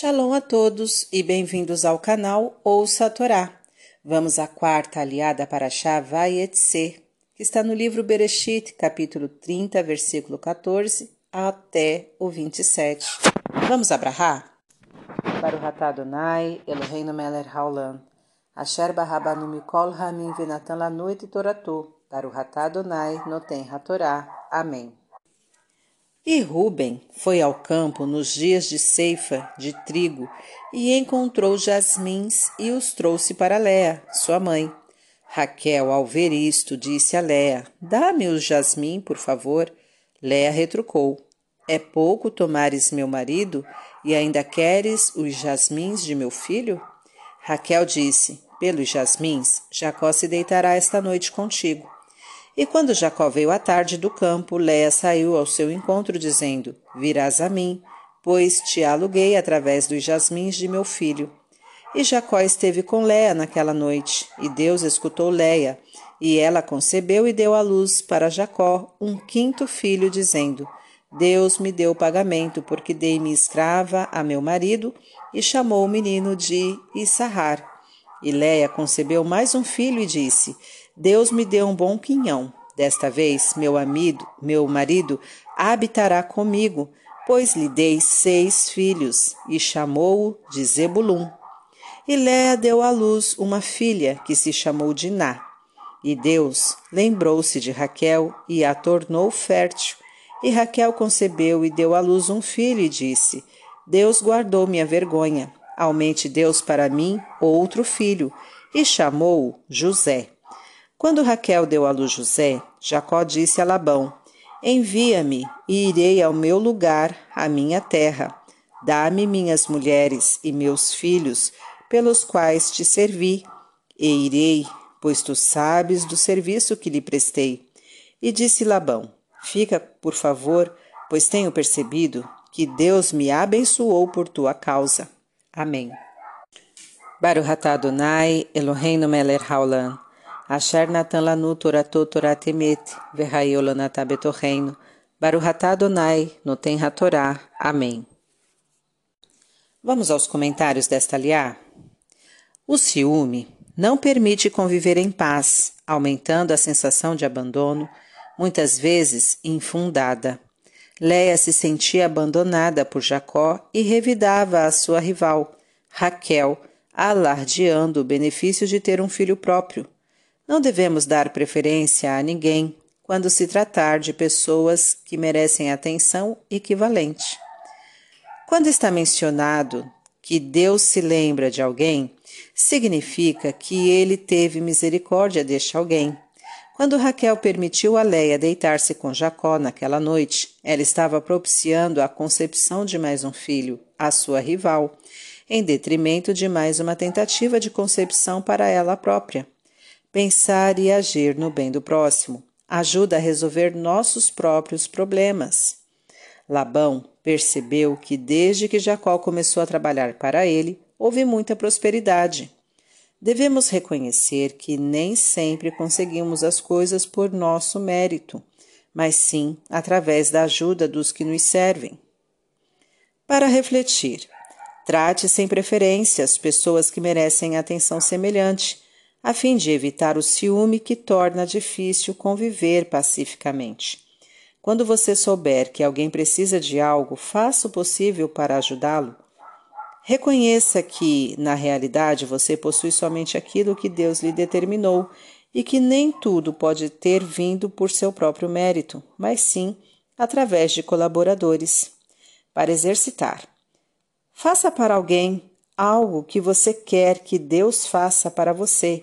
Shalom a todos e bem-vindos ao canal Ouça a Torá. Vamos à quarta aliada para Shá Vayetse, que está no livro Bereshit, capítulo 30, versículo 14 até o 27. Vamos abrahar? Para o Ratadonai, Eloheinu Meler Haolam, Asher Barabanu Mikol Ramin Venatan Lanuit Toratu, para o Ratadonai Noten Hatorá. Amém. E Ruben foi ao campo nos dias de ceifa de trigo e encontrou jasmins e os trouxe para Léa, sua mãe. Raquel, ao ver isto, disse a Léa: Dá-me os jasmim, por favor. Léa retrucou: É pouco tomares meu marido e ainda queres os jasmins de meu filho? Raquel disse: Pelos jasmins, Jacó se deitará esta noite contigo. E quando Jacó veio à tarde do campo, Léa saiu ao seu encontro, dizendo: Virás a mim, pois te aluguei através dos jasmins de meu filho. E Jacó esteve com Léa naquela noite, e Deus escutou Léa, e ela concebeu e deu à luz para Jacó um quinto filho, dizendo: Deus me deu pagamento, porque dei-me escrava a meu marido, e chamou o menino de Issahar. E Léa concebeu mais um filho e disse: Deus me deu um bom quinhão. Desta vez, meu amigo, meu marido, habitará comigo, pois lhe dei seis filhos, e chamou-o de Zebulum. E Léa deu à luz uma filha, que se chamou Diná. E Deus lembrou-se de Raquel e a tornou fértil. E Raquel concebeu e deu à luz um filho e disse: Deus guardou minha vergonha. Aumente Deus para mim outro filho. E chamou-o José. Quando Raquel deu à luz José, Jacó disse a Labão: Envia-me e irei ao meu lugar, à minha terra. Dá-me minhas mulheres e meus filhos, pelos quais te servi, e irei, pois tu sabes do serviço que lhe prestei. E disse Labão: Fica, por favor, pois tenho percebido que Deus me abençoou por tua causa. Amém. Baruch Adonai Eloheinu melech haolam Asher Natan Lanu Torato Toratemet, Verraiolanatá Betorreino, Baruhatá Adonai, Noten Hatorá. Amém. Vamos aos comentários desta liá? O ciúme não permite conviver em paz, aumentando a sensação de abandono, muitas vezes infundada. Leia se sentia abandonada por Jacó e revidava a sua rival, Raquel, alardeando o benefício de ter um filho próprio. Não devemos dar preferência a ninguém quando se tratar de pessoas que merecem atenção equivalente. Quando está mencionado que Deus se lembra de alguém, significa que ele teve misericórdia deste alguém. Quando Raquel permitiu a Leia deitar-se com Jacó naquela noite, ela estava propiciando a concepção de mais um filho, a sua rival, em detrimento de mais uma tentativa de concepção para ela própria. Pensar e agir no bem do próximo ajuda a resolver nossos próprios problemas. Labão percebeu que desde que Jacó começou a trabalhar para ele, houve muita prosperidade. Devemos reconhecer que nem sempre conseguimos as coisas por nosso mérito, mas sim através da ajuda dos que nos servem. Para refletir, trate sem preferência as pessoas que merecem atenção semelhante a fim de evitar o ciúme que torna difícil conviver pacificamente. Quando você souber que alguém precisa de algo, faça o possível para ajudá-lo. Reconheça que, na realidade, você possui somente aquilo que Deus lhe determinou e que nem tudo pode ter vindo por seu próprio mérito, mas sim através de colaboradores. Para exercitar, faça para alguém algo que você quer que Deus faça para você.